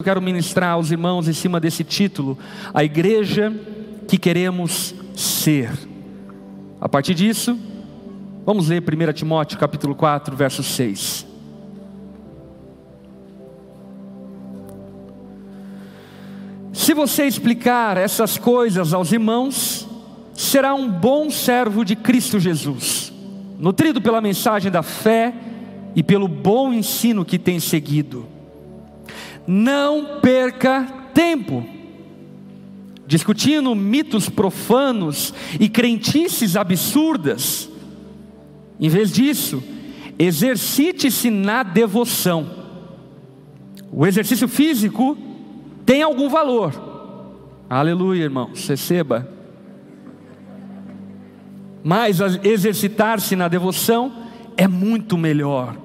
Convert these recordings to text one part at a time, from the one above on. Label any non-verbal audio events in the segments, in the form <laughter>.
Eu quero ministrar aos irmãos em cima desse título, a igreja que queremos ser. A partir disso, vamos ler 1 Timóteo capítulo 4, verso 6. Se você explicar essas coisas aos irmãos, será um bom servo de Cristo Jesus, nutrido pela mensagem da fé e pelo bom ensino que tem seguido. Não perca tempo discutindo mitos profanos e crentices absurdas. Em vez disso, exercite-se na devoção. O exercício físico tem algum valor. Aleluia, irmãos, receba. Mas exercitar-se na devoção é muito melhor,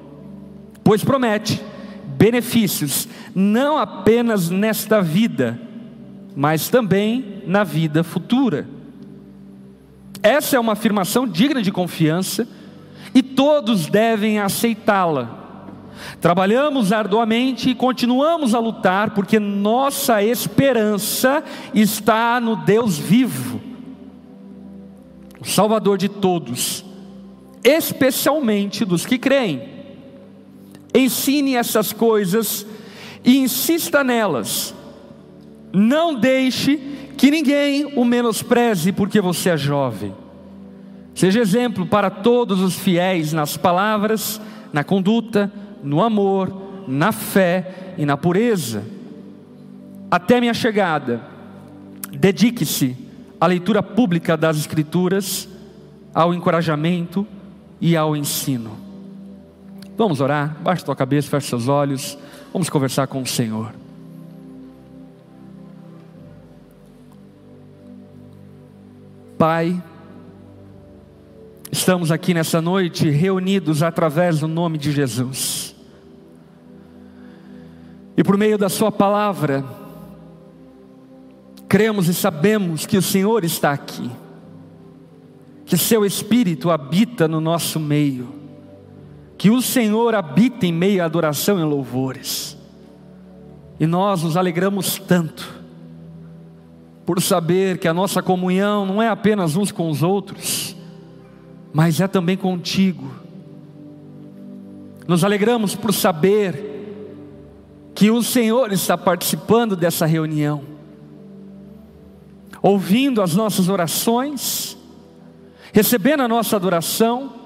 pois promete benefícios não apenas nesta vida, mas também na vida futura. Essa é uma afirmação digna de confiança e todos devem aceitá-la. Trabalhamos arduamente e continuamos a lutar porque nossa esperança está no Deus vivo, o Salvador de todos, especialmente dos que creem. Ensine essas coisas e insista nelas. Não deixe que ninguém o menospreze porque você é jovem. Seja exemplo para todos os fiéis nas palavras, na conduta, no amor, na fé e na pureza. Até minha chegada, dedique-se à leitura pública das Escrituras, ao encorajamento e ao ensino. Vamos orar? Baixe tua cabeça, feche seus olhos, vamos conversar com o Senhor. Pai, estamos aqui nessa noite reunidos através do nome de Jesus. E por meio da Sua palavra, cremos e sabemos que o Senhor está aqui, que Seu Espírito habita no nosso meio, que o Senhor habita em meio à adoração e louvores, e nós nos alegramos tanto, por saber que a nossa comunhão não é apenas uns com os outros, mas é também contigo. Nos alegramos por saber que o Senhor está participando dessa reunião, ouvindo as nossas orações, recebendo a nossa adoração,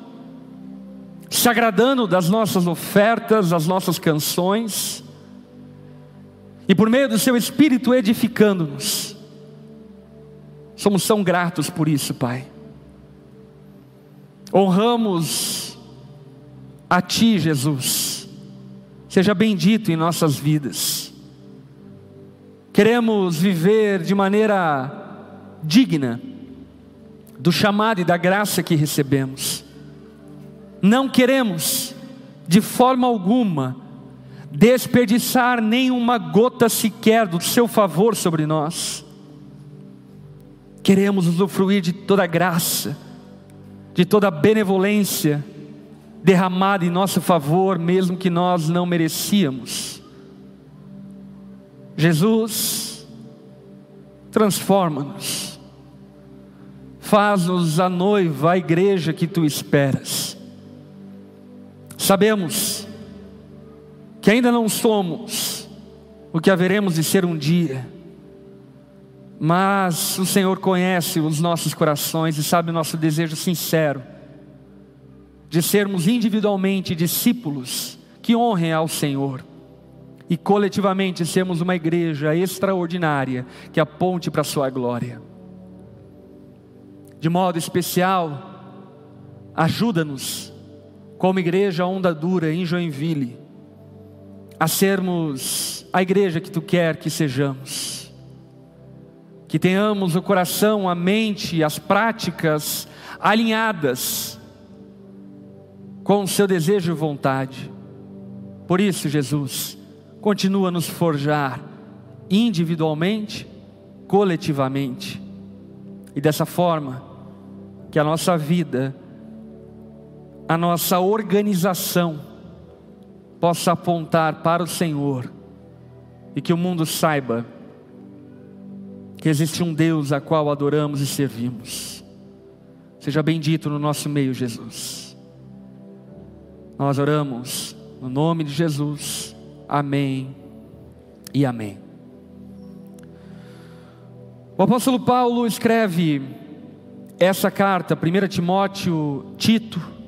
se agradando das nossas ofertas, das nossas canções, e por meio do Seu Espírito edificando-nos. Somos tão gratos por isso, Pai. Honramos a Ti, Jesus seja bendito em nossas vidas. Queremos viver de maneira digna do chamado e da graça que recebemos. Não queremos, de forma alguma, desperdiçar nenhuma gota sequer do seu favor sobre nós. Queremos usufruir de toda graça, de toda benevolência, derramada em nosso favor, mesmo que nós não merecíamos. Jesus, transforma-nos, faz-nos a noiva, a igreja que tu esperas. Sabemos que ainda não somos o que haveremos de ser um dia, mas o Senhor conhece os nossos corações e sabe o nosso desejo sincero de sermos individualmente discípulos que honrem ao Senhor e coletivamente sermos uma igreja extraordinária que aponte para a Sua glória. De modo especial, ajuda-nos, como igreja Onda Dura em Joinville, a sermos a igreja que Tu quer que sejamos. Que tenhamos o coração, a mente, as práticas alinhadas com o seu desejo e vontade. Por isso, Jesus, continua a nos forjar individualmente, coletivamente, e dessa forma, que a nossa vida, a nossa organização, possa apontar para o Senhor e que o mundo saiba que existe um Deus a qual adoramos e servimos. Seja bendito no nosso meio, Jesus. Nós oramos no nome de Jesus. Amém e amém. O apóstolo Paulo escreve essa carta, 1 Timóteo, Tito,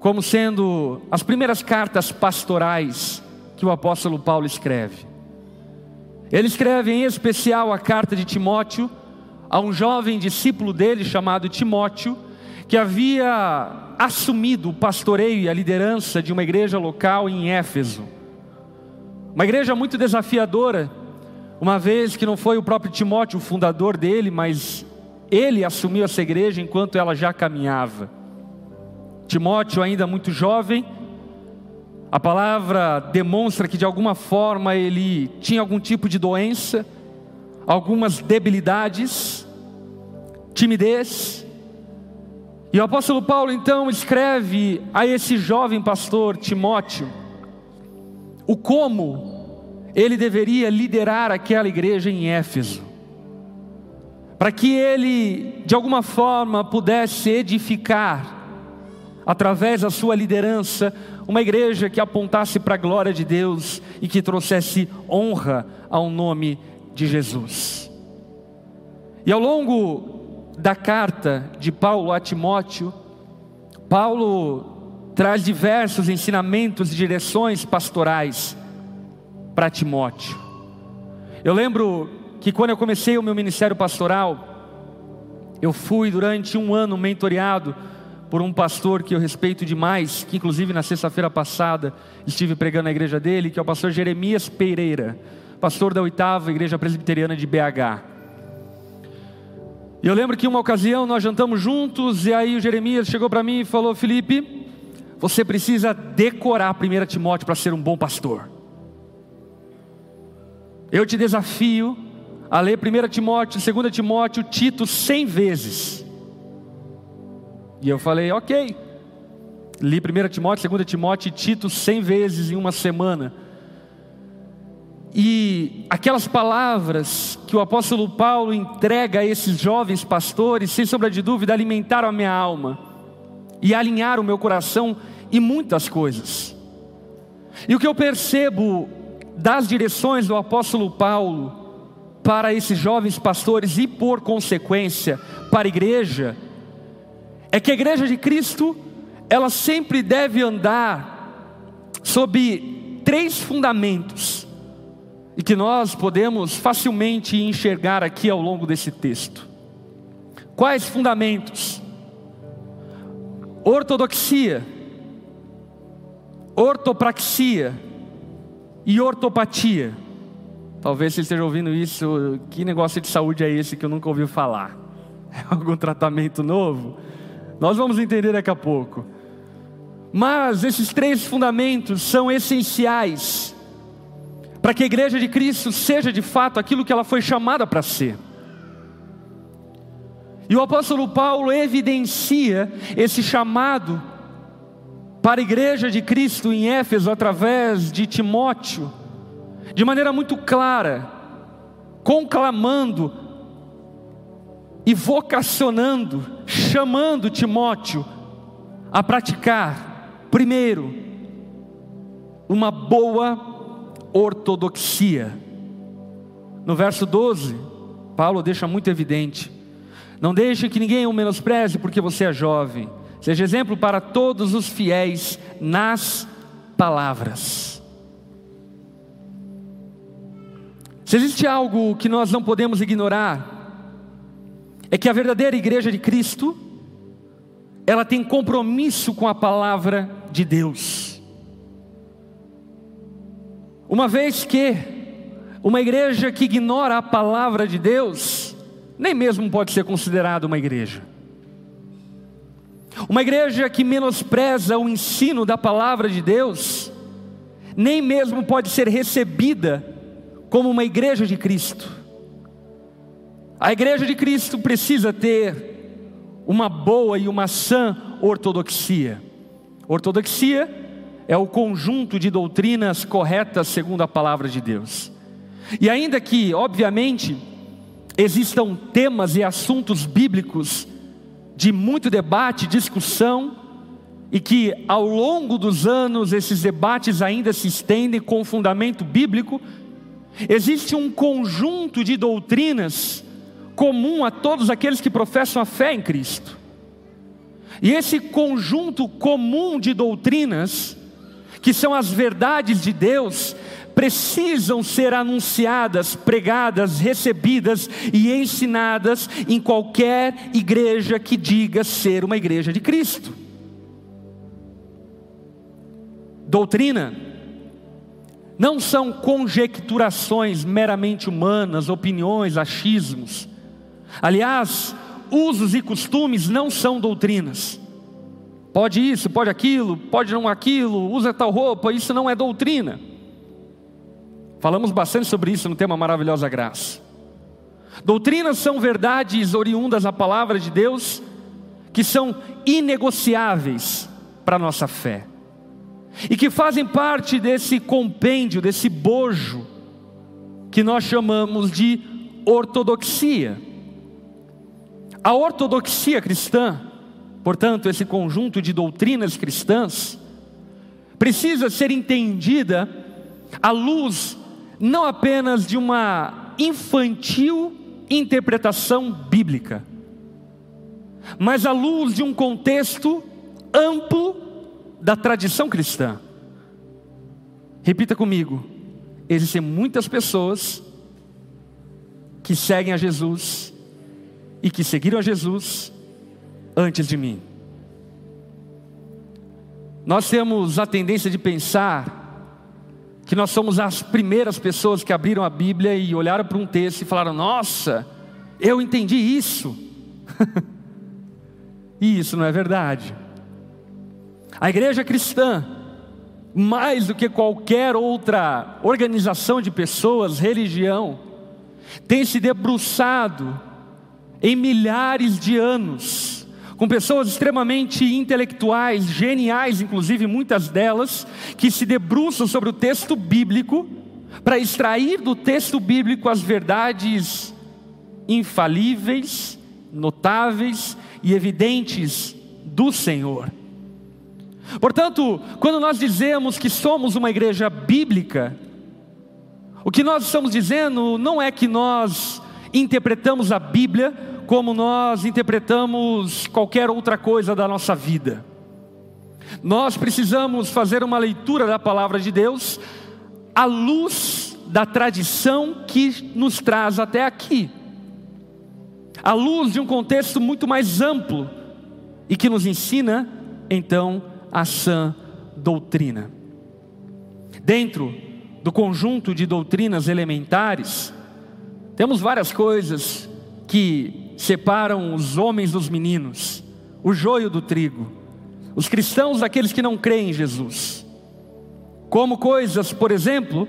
como sendo as primeiras cartas pastorais que o apóstolo Paulo escreve. Ele escreve em especial a carta de Timóteo a um jovem discípulo dele chamado Timóteo, que havia assumido o pastoreio e a liderança de uma igreja local em Éfeso. Uma igreja muito desafiadora, uma vez que não foi o próprio Timóteo o fundador dele, mas ele assumiu essa igreja enquanto ela já caminhava. Timóteo, ainda muito jovem, a palavra demonstra que de alguma forma ele tinha algum tipo de doença, algumas debilidades, timidez. E o apóstolo Paulo então escreve a esse jovem pastor Timóteo o como ele deveria liderar aquela igreja em Éfeso, para que ele de alguma forma pudesse edificar através da sua liderança, uma igreja que apontasse para a glória de Deus e que trouxesse honra ao nome de Jesus. E ao longo da carta de Paulo a Timóteo, Paulo traz diversos ensinamentos e direções pastorais para Timóteo. Eu lembro que quando eu comecei o meu ministério pastoral, eu fui durante um ano mentoreado por um pastor que eu respeito demais, que inclusive na sexta-feira passada estive pregando na igreja dele, que é o pastor Jeremias Pereira, pastor da oitava igreja presbiteriana de BH. E eu lembro que uma ocasião nós jantamos juntos e aí o Jeremias chegou para mim e falou: Felipe, você precisa decorar 1 Timóteo para ser um bom pastor. Eu te desafio a ler 1 Timóteo, 2 Timóteo, Tito 100 vezes. E eu falei, ok. Li 1 Timóteo, 2 Timóteo e Tito cem vezes em uma semana. E aquelas palavras que o apóstolo Paulo entrega a esses jovens pastores, sem sombra de dúvida, alimentaram a minha alma e alinharam o meu coração e muitas coisas. E o que eu percebo das direções do apóstolo Paulo para esses jovens pastores e, por consequência, para a igreja, é que a igreja de Cristo, ela sempre deve andar sob três fundamentos, e que nós podemos facilmente enxergar aqui ao longo desse texto. Quais fundamentos? Ortodoxia, ortopraxia e ortopatia. Talvez você esteja ouvindo isso, que negócio de saúde é esse que eu nunca ouvi falar? <laughs> É algum tratamento novo? Nós vamos entender daqui a pouco. Mas esses três fundamentos são essenciais para que a igreja de Cristo seja de fato aquilo que ela foi chamada para ser. E o apóstolo Paulo evidencia esse chamado para a igreja de Cristo em Éfeso através de Timóteo, de maneira muito clara, conclamando e vocacionando, chamando Timóteo a praticar, primeiro, uma boa ortodoxia. No verso 12, Paulo deixa muito evidente: não deixe que ninguém o menospreze porque você é jovem, seja exemplo para todos os fiéis nas palavras. Se existe algo que nós não podemos ignorar, é que a verdadeira igreja de Cristo, ela tem compromisso com a palavra de Deus. Uma vez que uma igreja que ignora a palavra de Deus, nem mesmo pode ser considerada uma igreja. Uma igreja que menospreza o ensino da palavra de Deus, nem mesmo pode ser recebida como uma igreja de Cristo. A igreja de Cristo precisa ter uma boa e uma sã ortodoxia. Ortodoxia é o conjunto de doutrinas corretas segundo a palavra de Deus. E ainda que, obviamente, existam temas e assuntos bíblicos de muito debate, discussão, e que ao longo dos anos esses debates ainda se estendem com fundamento bíblico, existe um conjunto de doutrinas comum a todos aqueles que professam a fé em Cristo. E esse conjunto comum de doutrinas, que são as verdades de Deus, precisam ser anunciadas, pregadas, recebidas e ensinadas em qualquer igreja que diga ser uma igreja de Cristo. Doutrina não são conjecturações meramente humanas, opiniões, achismos. Aliás, usos e costumes não são doutrinas. Pode isso, pode aquilo, pode não aquilo, usa tal roupa, isso não é doutrina. Falamos bastante sobre isso no tema Maravilhosa Graça. Doutrinas são verdades oriundas da palavra de Deus que são inegociáveis para a nossa fé e que fazem parte desse compêndio, desse bojo que nós chamamos de ortodoxia. A ortodoxia cristã, portanto, esse conjunto de doutrinas cristãs, precisa ser entendida à luz não apenas de uma infantil interpretação bíblica, mas à luz de um contexto amplo da tradição cristã. Repita comigo: existem muitas pessoas que seguem a Jesus e que seguiram a Jesus antes de mim. Nós temos a tendência de pensar que nós somos as primeiras pessoas que abriram a Bíblia e olharam para um texto e falaram: Nossa, eu entendi isso. <laughs> e isso não é verdade. A igreja cristã, mais do que qualquer outra organização de pessoas, religião, tem se debruçado em milhares de anos com pessoas extremamente intelectuais, geniais, inclusive muitas delas, que se debruçam sobre o texto bíblico para extrair do texto bíblico as verdades infalíveis, notáveis e evidentes do Senhor. Portanto, quando nós dizemos que somos uma igreja bíblica, o que nós estamos dizendo não é que nós interpretamos a Bíblia como nós interpretamos qualquer outra coisa da nossa vida. Nós precisamos fazer uma leitura da palavra de Deus à luz da tradição que nos traz até aqui, à luz de um contexto muito mais amplo e que nos ensina, então, a sã doutrina. Dentro do conjunto de doutrinas elementares, temos várias coisas que separam os homens dos meninos, o joio do trigo, os cristãos daqueles que não creem em Jesus. Como coisas, por exemplo,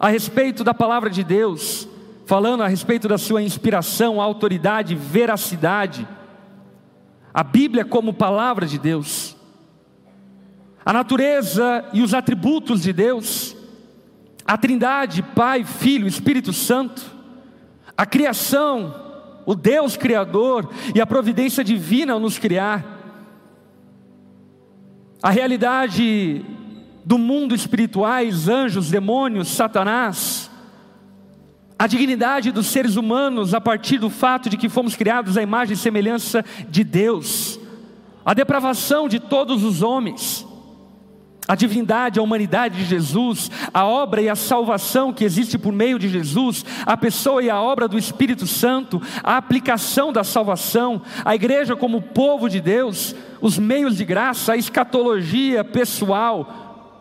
a respeito da palavra de Deus, falando a respeito da sua inspiração, autoridade, veracidade. A Bíblia como palavra de Deus. A natureza e os atributos de Deus. A Trindade, Pai, Filho, Espírito Santo. A criação, o Deus Criador e a providência divina ao nos criar, a realidade do mundo espirituais, anjos, demônios, Satanás, a dignidade dos seres humanos a partir do fato de que fomos criados à imagem e semelhança de Deus, a depravação de todos os homens, a divindade, a humanidade de Jesus, a obra e a salvação que existe por meio de Jesus, a pessoa e a obra do Espírito Santo, a aplicação da salvação, a igreja como povo de Deus, os meios de graça, a escatologia pessoal,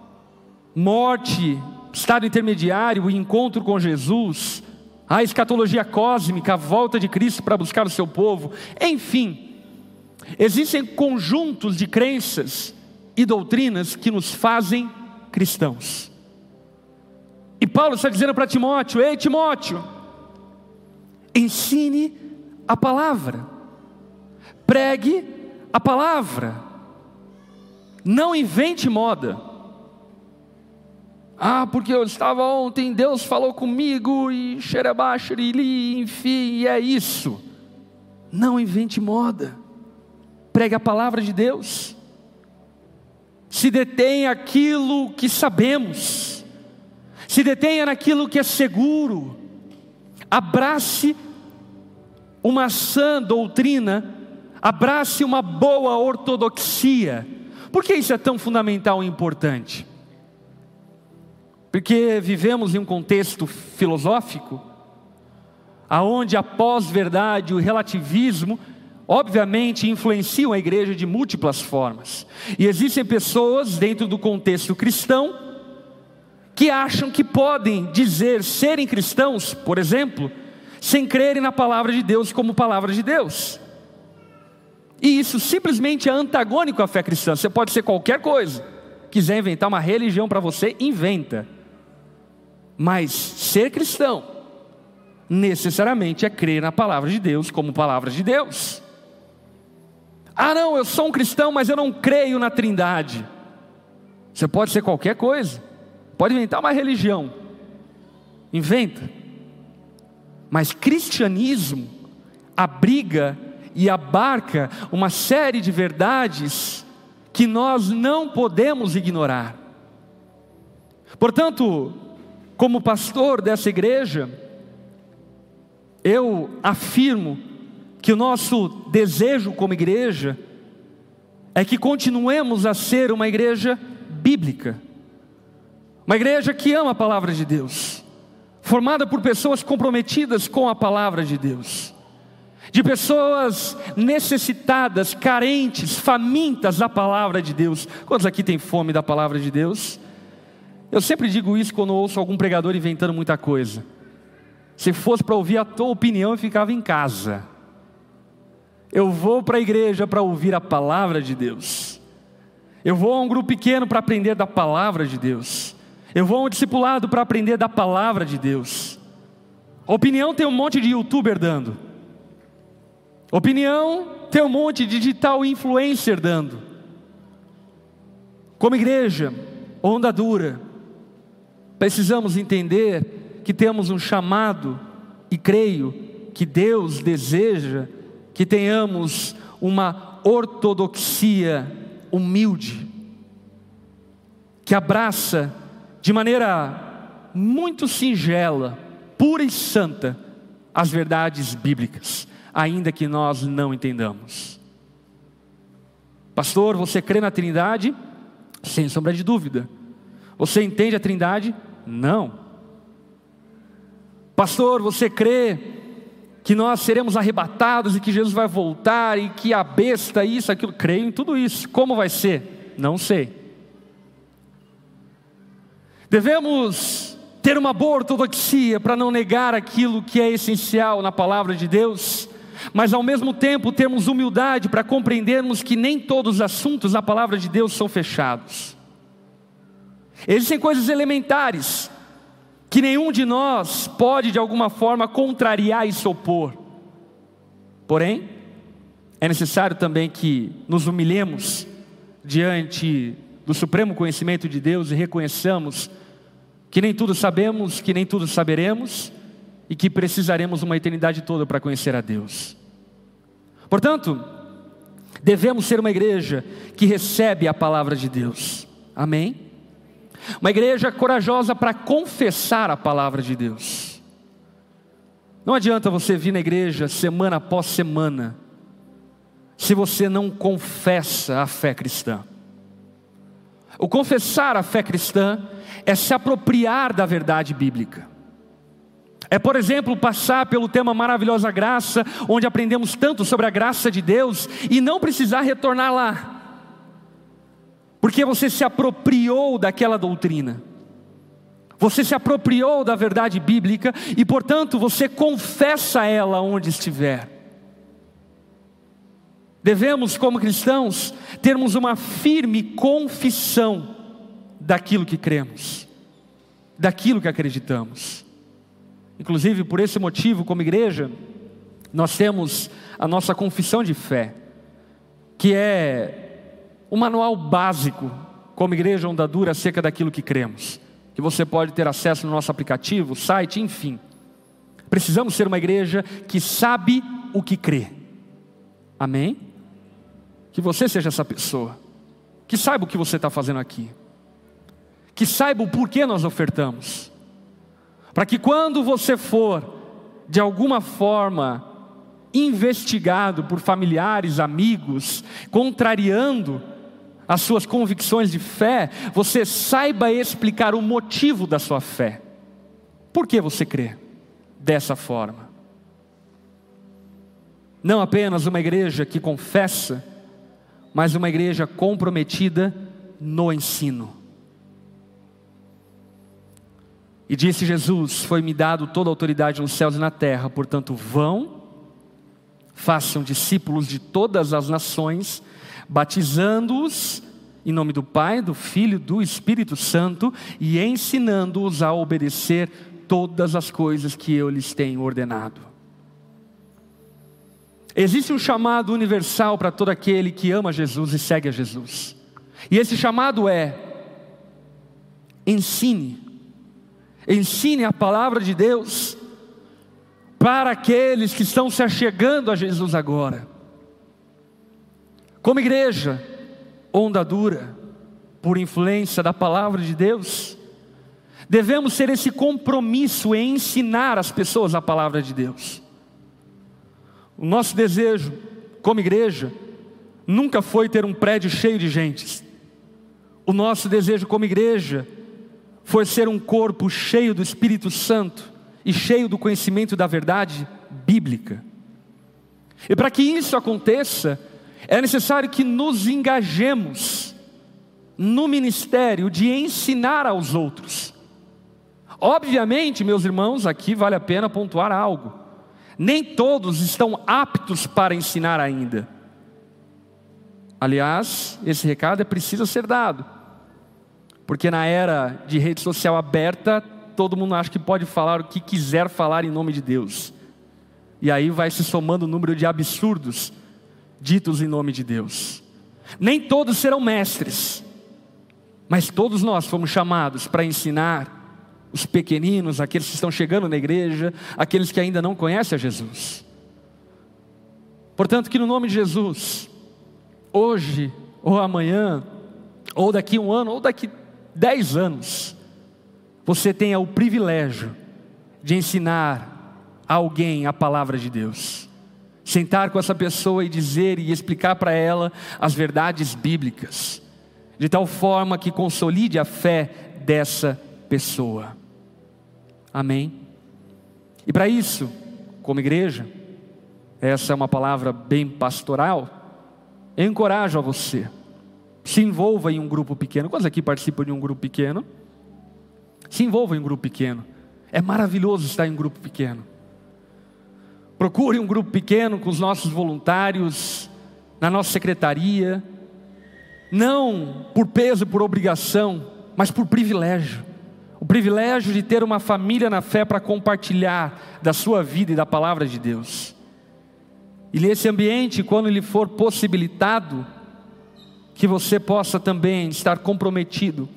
morte, estado intermediário, o encontro com Jesus, a escatologia cósmica, a volta de Cristo para buscar o seu povo, enfim, existem conjuntos de crenças e doutrinas que nos fazem cristãos. E Paulo está dizendo para Timóteo: Ei, Timóteo, ensine a palavra, pregue a palavra, não invente moda. Ah, porque eu estava ontem, Deus falou comigo e xerebaxerili, enfim, e é isso. Não invente moda. Pregue a palavra de Deus. Se detenha aquilo que sabemos. Se detenha naquilo que é seguro. Abrace uma sã doutrina, abrace uma boa ortodoxia. Por que isso é tão fundamental e importante? Porque vivemos em um contexto filosófico, aonde a pós-verdade, o relativismo, obviamente influenciam a igreja de múltiplas formas. E existem pessoas dentro do contexto cristão que acham que podem dizer serem cristãos, por exemplo, sem crerem na palavra de Deus como palavra de Deus. E isso simplesmente é antagônico à fé cristã. Você pode ser qualquer coisa. Quiser inventar uma religião para você, inventa. Mas ser cristão necessariamente é crer na palavra de Deus como palavra de Deus. Ah, não, eu sou um cristão, mas eu não creio na Trindade. Você pode ser qualquer coisa. Pode inventar uma religião. Inventa. Mas cristianismo abriga e abarca uma série de verdades que nós não podemos ignorar. Portanto, como pastor dessa igreja, eu afirmo que o nosso desejo como igreja é que continuemos a ser uma igreja bíblica, uma igreja que ama a palavra de Deus, formada por pessoas comprometidas com a palavra de Deus, de pessoas necessitadas, carentes, famintas da palavra de Deus. Quantos aqui têm fome da palavra de Deus? Eu sempre digo isso quando ouço algum pregador inventando muita coisa. Se fosse para ouvir a tua opinião, eu ficava em casa. Eu vou para a igreja para ouvir a palavra de Deus. Eu vou a um grupo pequeno para aprender da palavra de Deus. Eu vou a um discipulado para aprender da palavra de Deus. Opinião tem um monte de youtuber dando. Opinião tem um monte de digital influencer dando. Como igreja, onda dura, precisamos entender que temos um chamado e creio que Deus deseja que tenhamos uma ortodoxia humilde, que abraça de maneira muito singela, pura e santa, as verdades bíblicas, ainda que nós não entendamos. Pastor, você crê na Trindade? Sem sombra de dúvida. Você entende a Trindade? Não. Pastor, você crê que nós seremos arrebatados e que Jesus vai voltar e que a besta, isso, aquilo, creio em tudo isso. Como vai ser? Não sei. Devemos ter uma boa ortodoxia para não negar aquilo que é essencial na palavra de Deus, mas ao mesmo tempo termos humildade para compreendermos que nem todos os assuntos da palavra de Deus são fechados. Existem coisas elementares que nenhum de nós pode de alguma forma contrariar e se opor. Porém, é necessário também que nos humilhemos diante do supremo conhecimento de Deus e reconheçamos que nem tudo sabemos, que nem tudo saberemos e que precisaremos uma eternidade toda para conhecer a Deus. Portanto, devemos ser uma igreja que recebe a palavra de Deus. Amém? Uma igreja corajosa para confessar a palavra de Deus. Não adianta você vir na igreja semana após semana, se você não confessa a fé cristã. O confessar a fé cristã é se apropriar da verdade bíblica. É, por exemplo, passar pelo tema Maravilhosa Graça, onde aprendemos tanto sobre a graça de Deus e não precisar retornar lá porque você se apropriou daquela doutrina, você se apropriou da verdade bíblica e, portanto, você confessa ela onde estiver. Devemos, como cristãos, termos uma firme confissão daquilo que cremos, daquilo que acreditamos. Inclusive, por esse motivo, como igreja, nós temos a nossa confissão de fé, que é o manual básico, como igreja onda dura, acerca daquilo que cremos. que você pode ter acesso no nosso aplicativo, site, enfim. Precisamos ser uma igreja que sabe o que crê. Amém? Que você seja essa pessoa, que saiba o que você está fazendo aqui, que saiba o porquê nós ofertamos, para que quando você for, de alguma forma, investigado por familiares, amigos, contrariando as suas convicções de fé, você saiba explicar o motivo da sua fé. Por que você crê dessa forma? Não apenas uma igreja que confessa, mas uma igreja comprometida no ensino. E disse Jesus: Foi-me dado toda a autoridade nos céus e na terra, portanto, vão, façam discípulos de todas as nações, batizando-os em nome do Pai, do Filho, do Espírito Santo e ensinando-os a obedecer todas as coisas que eu lhes tenho ordenado. Existe um chamado universal para todo aquele que ama Jesus e segue a Jesus. E esse chamado é: ensine, ensine a palavra de Deus para aqueles que estão se achegando a Jesus agora. Como igreja, onda dura, por influência da palavra de Deus, devemos ter esse compromisso em ensinar as pessoas a palavra de Deus. O nosso desejo, como igreja, nunca foi ter um prédio cheio de gente. O nosso desejo como igreja foi ser um corpo cheio do Espírito Santo e cheio do conhecimento da verdade bíblica. E para que isso aconteça, é necessário que nos engajemos no ministério de ensinar aos outros. Obviamente, meus irmãos, aqui vale a pena pontuar algo. Nem todos estão aptos para ensinar ainda. Aliás, esse recado é preciso ser dado. Porque na era de rede social aberta, todo mundo acha que pode falar o que quiser falar em nome de Deus. E aí vai se somando o número de absurdos ditos em nome de Deus. Nem todos serão mestres, mas todos nós fomos chamados para ensinar os pequeninos, aqueles que estão chegando na igreja, aqueles que ainda não conhecem a Jesus. Portanto, que no nome de Jesus, hoje ou amanhã, ou daqui um ano, ou daqui dez anos, você tenha o privilégio de ensinar alguém a palavra de Deus. Sentar com essa pessoa e dizer e explicar para ela as verdades bíblicas, de tal forma que consolide a fé dessa pessoa. Amém? E para isso, como igreja, essa é uma palavra bem pastoral, eu encorajo a você, se envolva em um grupo pequeno. Quantos aqui participam de um grupo pequeno? Se envolva em um grupo pequeno. É maravilhoso estar em um grupo pequeno. Procure um grupo pequeno com os nossos voluntários, na nossa secretaria, não por peso, por obrigação, mas por privilégio. O privilégio de ter uma família na fé para compartilhar da sua vida e da palavra de Deus. E nesse ambiente, quando lhe for possibilitado, que você possa também estar comprometido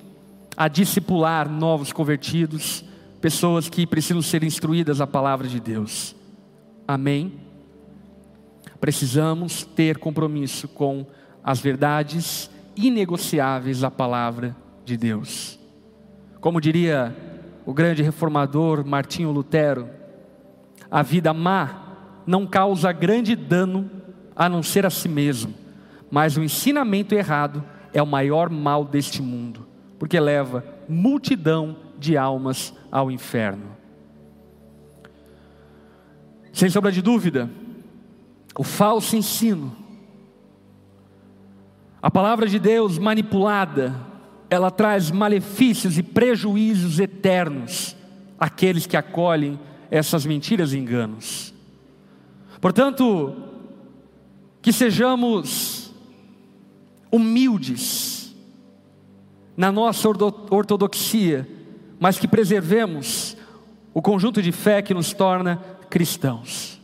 a discipular novos convertidos, pessoas que precisam ser instruídas a palavra de Deus. Amém? Precisamos ter compromisso com as verdades inegociáveis da palavra de Deus. Como diria o grande reformador Martinho Lutero, a vida má não causa grande dano a não ser a si mesmo, mas o ensinamento errado é o maior mal deste mundo porque leva multidão de almas ao inferno. Sem sombra de dúvida, o falso ensino, a palavra de Deus manipulada, ela traz malefícios e prejuízos eternos àqueles que acolhem essas mentiras e enganos. Portanto, que sejamos humildes, na nossa ortodoxia, mas que preservemos o conjunto de fé que nos torna cristãos.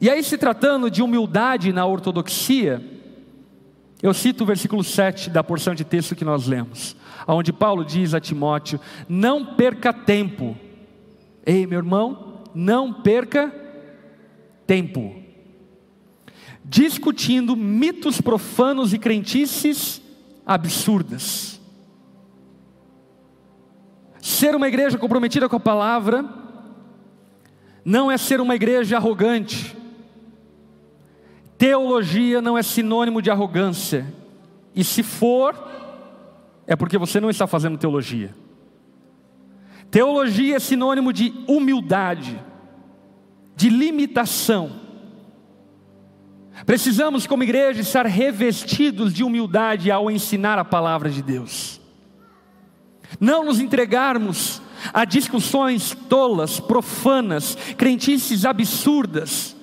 E aí, se tratando de humildade na ortodoxia, Eu cito o versículo 7 da porção de texto que nós lemos, onde Paulo diz a Timóteo: Não perca tempo. Ei, meu irmão, não perca tempo. Discutindo mitos profanos e crentices absurdas. Ser uma igreja comprometida com a palavra não é ser uma igreja arrogante. Teologia não é sinônimo de arrogância. E se for, é porque você não está fazendo teologia. Teologia é sinônimo de humildade, de limitação. Precisamos, como igreja, estar revestidos de humildade ao ensinar a palavra de Deus. Não nos entregarmos a discussões tolas, profanas, crentices absurdas,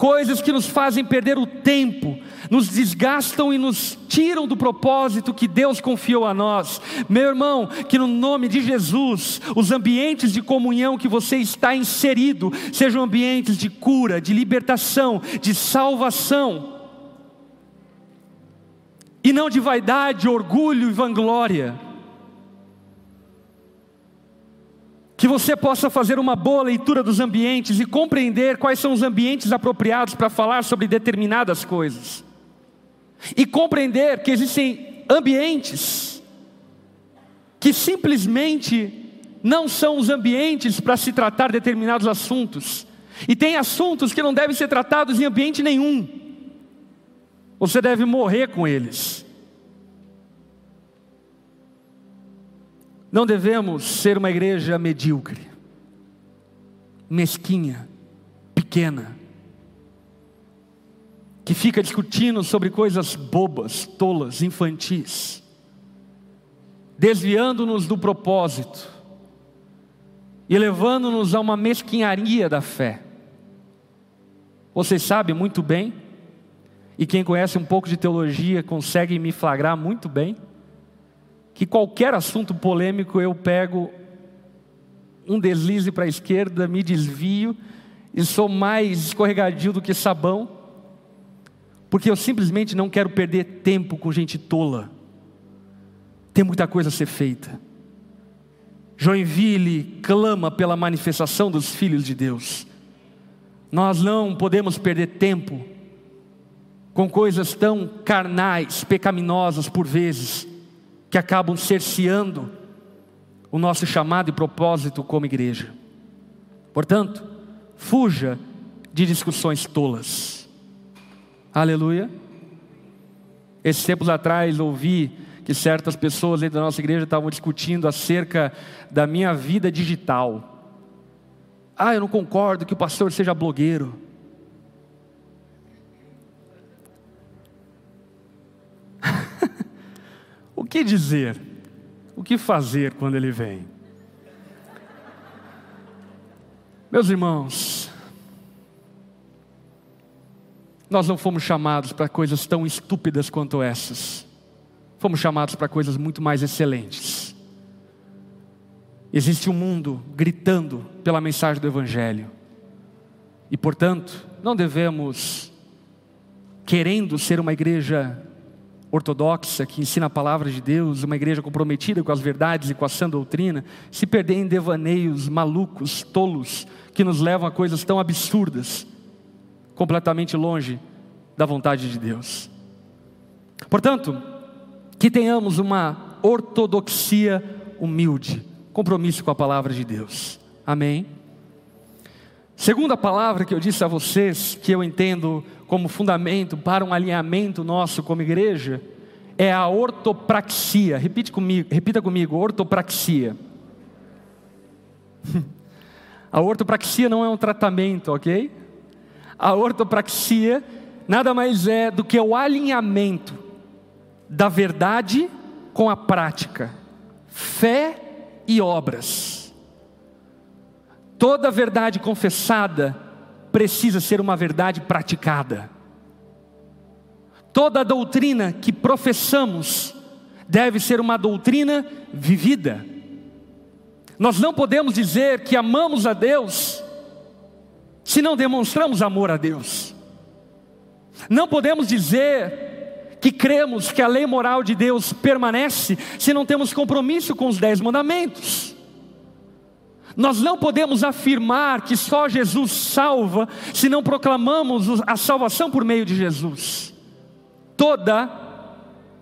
coisas que nos fazem perder o tempo, nos desgastam e nos tiram do propósito que Deus confiou a nós. Meu irmão, que no nome de Jesus, os ambientes de comunhão que você está inserido sejam ambientes de cura, de libertação, de salvação. E não de vaidade, orgulho e vanglória. Que você possa fazer uma boa leitura dos ambientes e compreender quais são os ambientes apropriados para falar sobre determinadas coisas. E compreender que existem ambientes que simplesmente não são os ambientes para se tratar determinados assuntos. E tem assuntos que não devem ser tratados em ambiente nenhum. Você deve morrer com eles. Não devemos ser uma igreja medíocre, mesquinha, pequena, que fica discutindo sobre coisas bobas, tolas, infantis, desviando-nos do propósito e levando-nos a uma mesquinharia da fé. Vocês sabem muito bem, e quem conhece um pouco de teologia consegue me flagrar muito bem, que qualquer assunto polêmico eu pego um deslize para a esquerda, me desvio e sou mais escorregadio do que sabão, porque eu simplesmente não quero perder tempo com gente tola. Tem muita coisa a ser feita. Joinville clama pela manifestação dos filhos de Deus. Nós não podemos perder tempo com coisas tão carnais, pecaminosas por vezes que acabam cerceando o nosso chamado e propósito como igreja. Portanto, fuja de discussões tolas. Aleluia. Esses tempos atrás ouvi que certas pessoas dentro da nossa igreja estavam discutindo acerca da minha vida digital. Ah, eu não concordo que o pastor seja blogueiro. Que dizer? O que fazer quando ele vem? Meus irmãos, nós não fomos chamados para coisas tão estúpidas quanto essas, fomos chamados para coisas muito mais excelentes. Existe um mundo gritando pela mensagem do Evangelho, e portanto, não devemos, querendo ser uma igreja ortodoxa que ensina a palavra de Deus, uma igreja comprometida com as verdades e com a sã doutrina, se perder em devaneios malucos, tolos, que nos levam a coisas tão absurdas, completamente longe da vontade de Deus. Portanto, que tenhamos uma ortodoxia humilde, compromisso com a palavra de Deus. Amém. Segunda palavra que eu disse a vocês, que eu entendo como fundamento para um alinhamento nosso como igreja, é a ortopraxia. Repite comigo, repita comigo, ortopraxia. <laughs> A ortopraxia não é um tratamento, ok? A ortopraxia nada mais é do que o alinhamento da verdade com a prática, fé e obras. Toda verdade confessada precisa ser uma verdade praticada. Toda doutrina que professamos deve ser uma doutrina vivida. Nós não podemos dizer que amamos a Deus se não demonstramos amor a Deus. Não podemos dizer que cremos que a lei moral de Deus permanece se não temos compromisso com os dez mandamentos. Nós não podemos afirmar que só Jesus salva se não proclamamos a salvação por meio de Jesus. Toda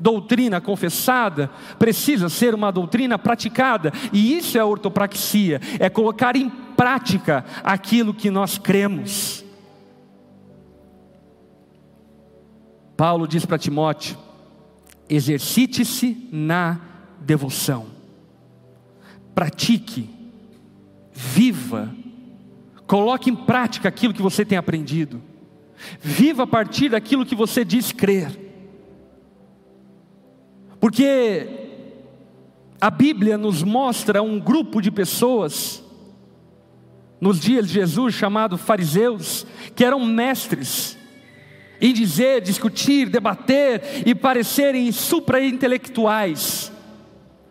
doutrina confessada precisa ser uma doutrina praticada, e isso é ortopraxia, é colocar em prática aquilo que nós cremos. Paulo diz para Timóteo: exercite-se na devoção, pratique, viva, coloque em prática aquilo que você tem aprendido, viva a partir daquilo que você diz crer, porque a Bíblia nos mostra um grupo de pessoas, nos dias de Jesus, chamado fariseus, que eram mestres, em dizer, discutir, debater e parecerem supra-intelectuais.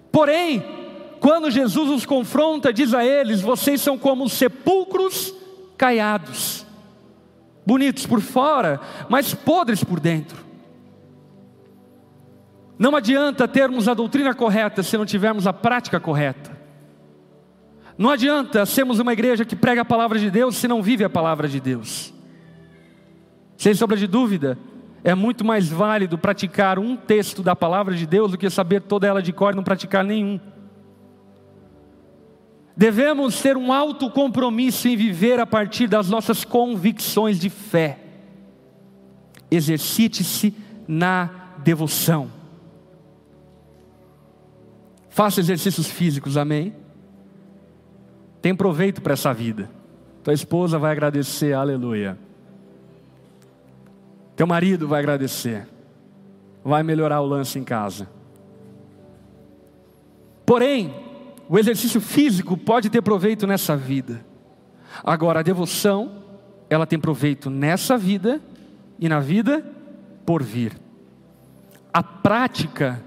Porém, quando Jesus os confronta, diz a eles: vocês são como sepulcros caiados, bonitos por fora, mas podres por dentro. Não adianta termos a doutrina correta se não tivermos a prática correta. Não adianta sermos uma igreja que prega a palavra de Deus se não vive a palavra de Deus. Sem sombra de dúvida, é muito mais válido praticar um texto da palavra de Deus do que saber toda ela de cor e não praticar nenhum. Devemos ter um alto compromisso em viver a partir das nossas convicções de fé. Exercite-se na devoção. Faça exercícios físicos, amém? Tem proveito para essa vida. Tua esposa vai agradecer, aleluia. Teu marido vai agradecer. Vai melhorar o lance em casa. Porém, o exercício físico pode ter proveito nessa vida. Agora, a devoção, ela tem proveito nessa vida e na vida por vir. A prática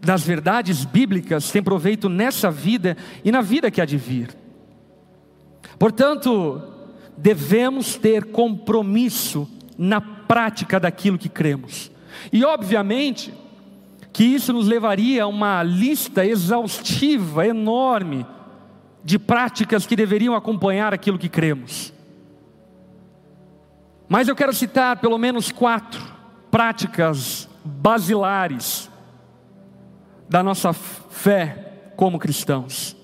das verdades bíblicas tem proveito nessa vida e na vida que há de vir. Portanto, devemos ter compromisso na prática daquilo que cremos. E obviamente que isso nos levaria a uma lista exaustiva, enorme, de práticas que deveriam acompanhar aquilo que cremos. Mas eu quero citar pelo menos quatro práticas basilares da nossa fé como cristãos.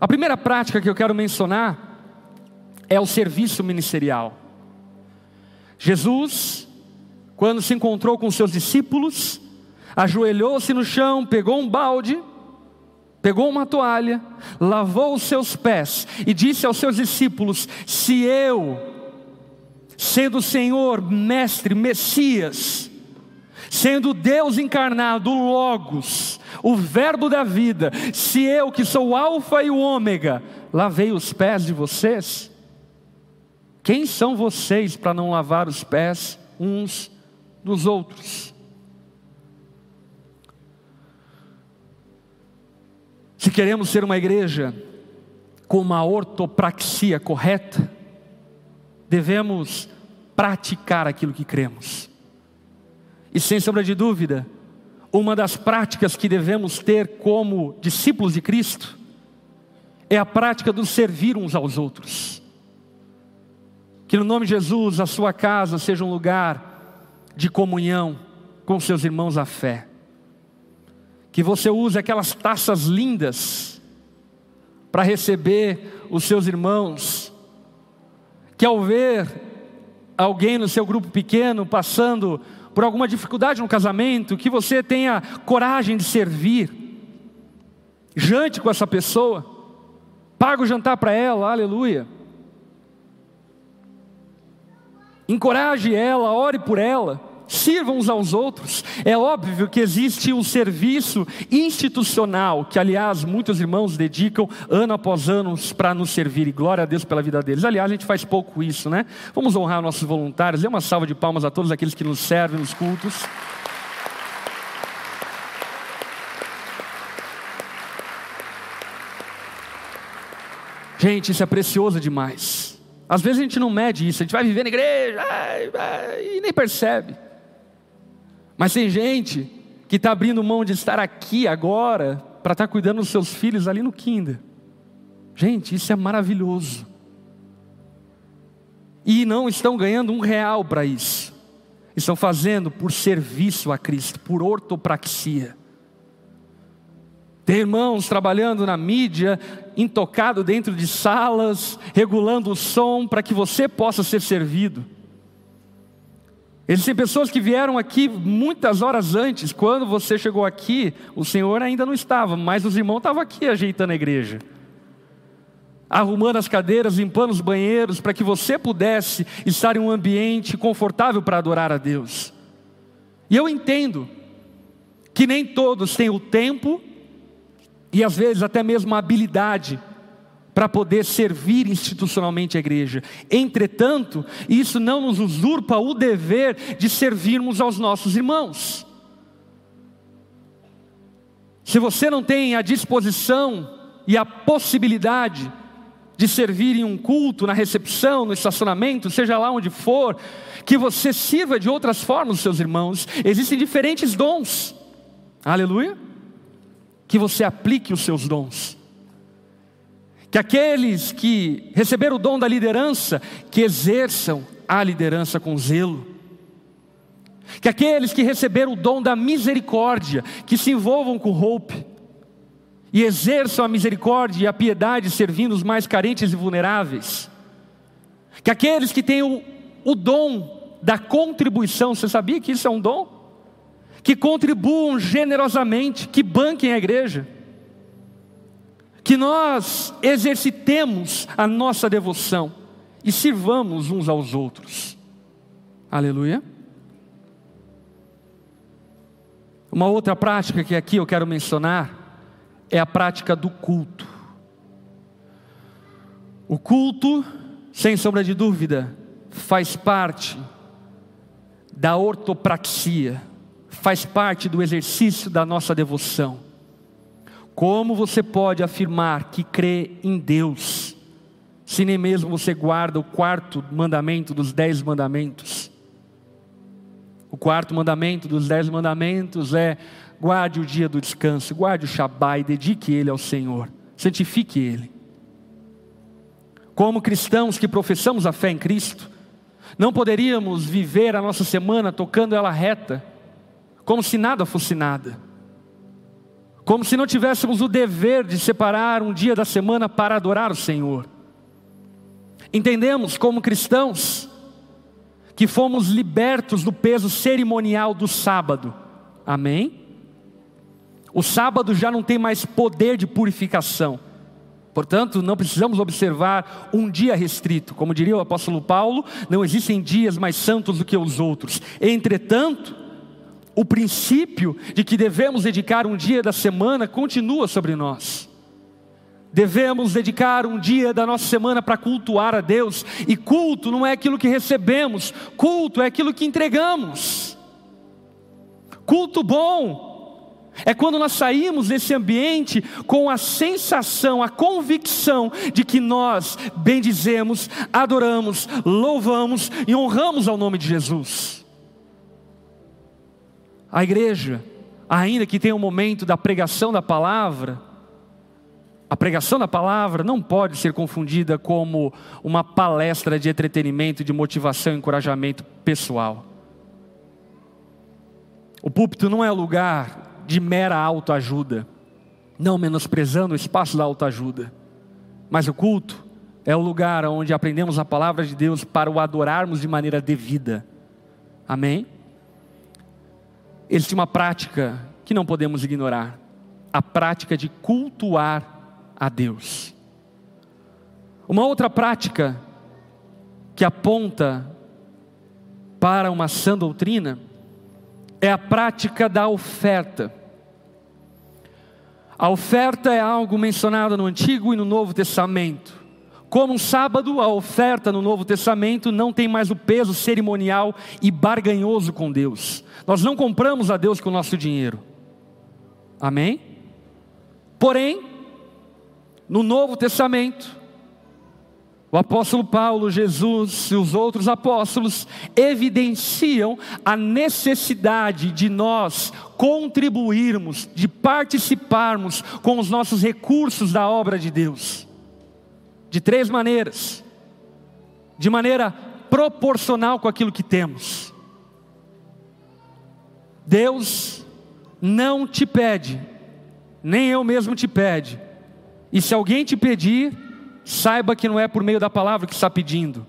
A primeira prática que eu quero mencionar é o serviço ministerial. Jesus, quando se encontrou com seus discípulos, ajoelhou-se no chão, pegou um balde, pegou uma toalha, lavou os seus pés e disse aos seus discípulos: Se eu, sendo o Senhor, Mestre, Messias, sendo Deus encarnado, o Logos, o Verbo da vida, se eu, que sou o Alfa e o Ômega, lavei os pés de vocês, quem são vocês para não lavar os pés uns dos outros? Se queremos ser uma igreja com uma ortopraxia correta, devemos praticar aquilo que cremos. E sem sombra de dúvida, uma das práticas que devemos ter como discípulos de Cristo é a prática do servir uns aos outros. Que no nome de Jesus a sua casa seja um lugar de comunhão com seus irmãos à fé. Que você use aquelas taças lindas para receber os seus irmãos. Que ao ver alguém no seu grupo pequeno passando por alguma dificuldade no casamento, que você tenha coragem de servir. Jante com essa pessoa. Paga o jantar para ela, aleluia. encoraje ela, ore por ela, sirvam uns aos outros. É óbvio que existe um serviço institucional, que aliás muitos irmãos dedicam ano após ano para nos servir, e glória a Deus pela vida deles. Aliás, a gente faz pouco isso, né? Vamos honrar nossos voluntários, dê uma salva de palmas a todos aqueles que nos servem nos cultos. Gente, isso é precioso demais. Às vezes a gente não mede isso, a gente vai viver na igreja ai, ai, e nem percebe. Mas tem gente que está abrindo mão de estar aqui agora para estar tá cuidando dos seus filhos ali no Kinder. Gente, isso é maravilhoso. E não estão ganhando um real para isso. Estão fazendo por serviço a Cristo, por ortopraxia. Tem irmãos trabalhando na mídia, intocado dentro de salas, regulando o som para que você possa ser servido. Existem pessoas que vieram aqui muitas horas antes, quando você chegou aqui, o Senhor ainda não estava, mas os irmãos estavam aqui ajeitando a igreja, arrumando as cadeiras, limpando os banheiros, para que você pudesse estar em um ambiente confortável para adorar a Deus. E eu entendo que nem todos têm o tempo e às vezes até mesmo a habilidade para poder servir institucionalmente a igreja. Entretanto, isso não nos usurpa o dever de servirmos aos nossos irmãos. Se você não tem a disposição e a possibilidade de servir em um culto, na recepção, no estacionamento, seja lá onde for, que você sirva de outras formas os seus irmãos. Existem diferentes dons. Aleluia. Que você aplique os seus dons que aqueles que receberam o dom da liderança, que exerçam a liderança com zelo, que aqueles que receberam o dom da misericórdia, que se envolvam com hope, e exerçam a misericórdia e a piedade servindo os mais carentes e vulneráveis, que aqueles que têm o, o dom da contribuição, você sabia que isso é um dom? Que contribuam generosamente, que banquem a igreja, que nós exercitemos a nossa devoção e sirvamos uns aos outros. Aleluia. Uma outra prática que aqui eu quero mencionar é a prática do culto. O culto, sem sombra de dúvida, faz parte da ortopraxia, faz parte do exercício da nossa devoção. Como você pode afirmar que crê em Deus, se nem mesmo você guarda o quarto mandamento dos dez mandamentos? O quarto mandamento dos dez mandamentos é: guarde o dia do descanso, guarde o Shabat e dedique ele ao Senhor, santifique ele. Como cristãos que professamos a fé em Cristo, não poderíamos viver a nossa semana tocando ela reta, como se nada fosse nada como se não tivéssemos o dever de separar um dia da semana para adorar o Senhor. Entendemos como cristãos que fomos libertos do peso cerimonial do sábado. Amém? O sábado já não tem mais poder de purificação. Portanto, não precisamos observar um dia restrito. Como diria o apóstolo Paulo, não existem dias mais santos do que os outros. Entretanto, o princípio de que devemos dedicar um dia da semana continua sobre nós. Devemos dedicar um dia da nossa semana para cultuar a Deus, e culto não é aquilo que recebemos, culto é aquilo que entregamos. Culto bom é quando nós saímos desse ambiente com a sensação, a convicção de que nós bendizemos, adoramos, louvamos e honramos ao nome de Jesus. A igreja, ainda que tenha um momento da pregação da palavra, a pregação da palavra não pode ser confundida como uma palestra de entretenimento, de motivação e encorajamento pessoal. O púlpito não é lugar de mera autoajuda, não menosprezando o espaço da autoajuda, mas o culto é o lugar onde aprendemos a palavra de Deus para o adorarmos de maneira devida. Amém? Existe uma prática que não podemos ignorar: a prática de cultuar a Deus. Uma outra prática que aponta para uma sã doutrina é a prática da oferta. A oferta é algo mencionado no Antigo e no Novo Testamento. Como um sábado, a oferta no Novo Testamento não tem mais o peso cerimonial e barganhoso com Deus. Nós não compramos a Deus com o nosso dinheiro. Amém? Porém, no Novo Testamento, O apóstolo Paulo, Jesus e os outros apóstolos evidenciam a necessidade de nós contribuirmos, de participarmos com os nossos recursos da obra de Deus. De três maneiras: de maneira proporcional com aquilo que temos. Deus não te pede, nem eu mesmo te pede. E se alguém te pedir, saiba que não é por meio da palavra que está pedindo,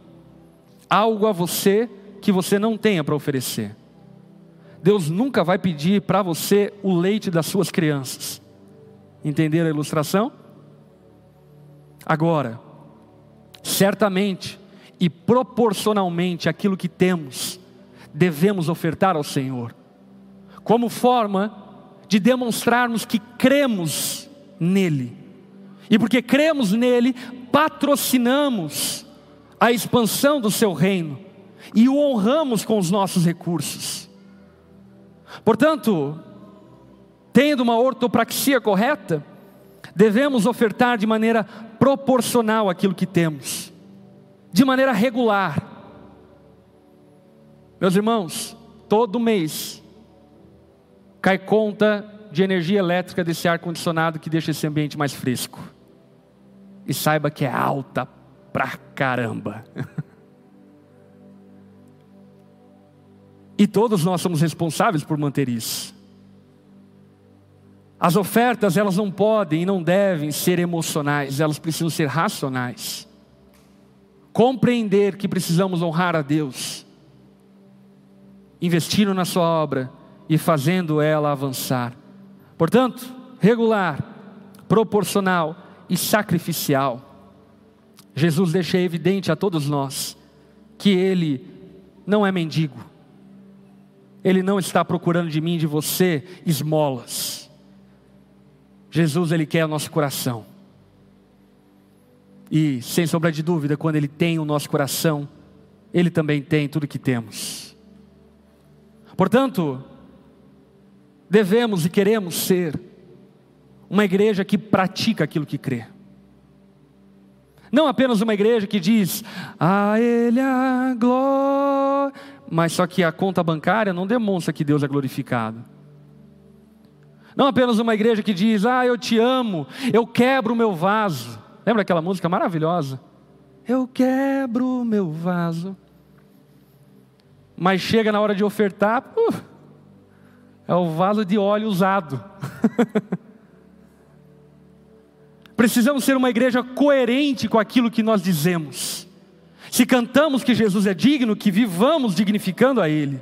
algo a você que você não tenha para oferecer. Deus nunca vai pedir para você o leite das suas crianças. Entenderam a ilustração? Agora, certamente e proporcionalmente aquilo que temos, devemos ofertar ao Senhor, como forma de demonstrarmos que cremos nele. E porque cremos nele, patrocinamos a expansão do seu reino e o honramos com os nossos recursos. Portanto, tendo uma ortopraxia correta, devemos ofertar de maneira proporcional aquilo que temos, de maneira regular. Meus irmãos, todo mês cai conta de energia elétrica desse ar condicionado que deixa esse ambiente mais fresco e saiba que é alta pra caramba. <laughs> e todos nós somos responsáveis por manter isso. As ofertas, elas não podem e não devem ser emocionais, elas precisam ser racionais. Compreender que precisamos honrar a Deus, investindo na Sua obra e fazendo ela avançar. Portanto, regular, proporcional e sacrificial. Jesus deixa evidente a todos nós que Ele não é mendigo, Ele não está procurando de mim, de você, esmolas. Jesus, Ele quer o nosso coração. E, sem sombra de dúvida, quando Ele tem o nosso coração, Ele também tem tudo que temos. Portanto, devemos e queremos ser uma igreja que pratica aquilo que crê. Não apenas uma igreja que diz, a Ele a glória, mas só que a conta bancária não demonstra que Deus é glorificado. Não apenas uma igreja que diz, ah, eu te amo, eu quebro o meu vaso. Lembra aquela música maravilhosa? Eu quebro o meu vaso. Mas chega na hora de ofertar, uh, é o vaso de óleo usado. <laughs> Precisamos ser uma igreja coerente com aquilo que nós dizemos. Se cantamos que Jesus é digno, que vivamos dignificando a Ele.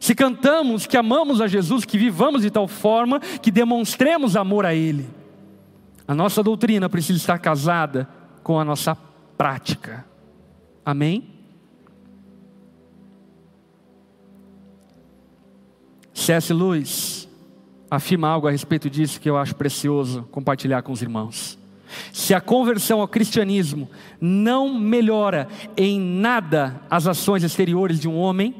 Se cantamos que amamos a Jesus, que vivamos de tal forma que demonstremos amor a Ele. A nossa doutrina precisa estar casada com a nossa prática. Amém? C.S. Lewis afirma algo a respeito disso que eu acho precioso compartilhar com os irmãos. Se a conversão ao cristianismo não melhora em nada as ações exteriores de um homem,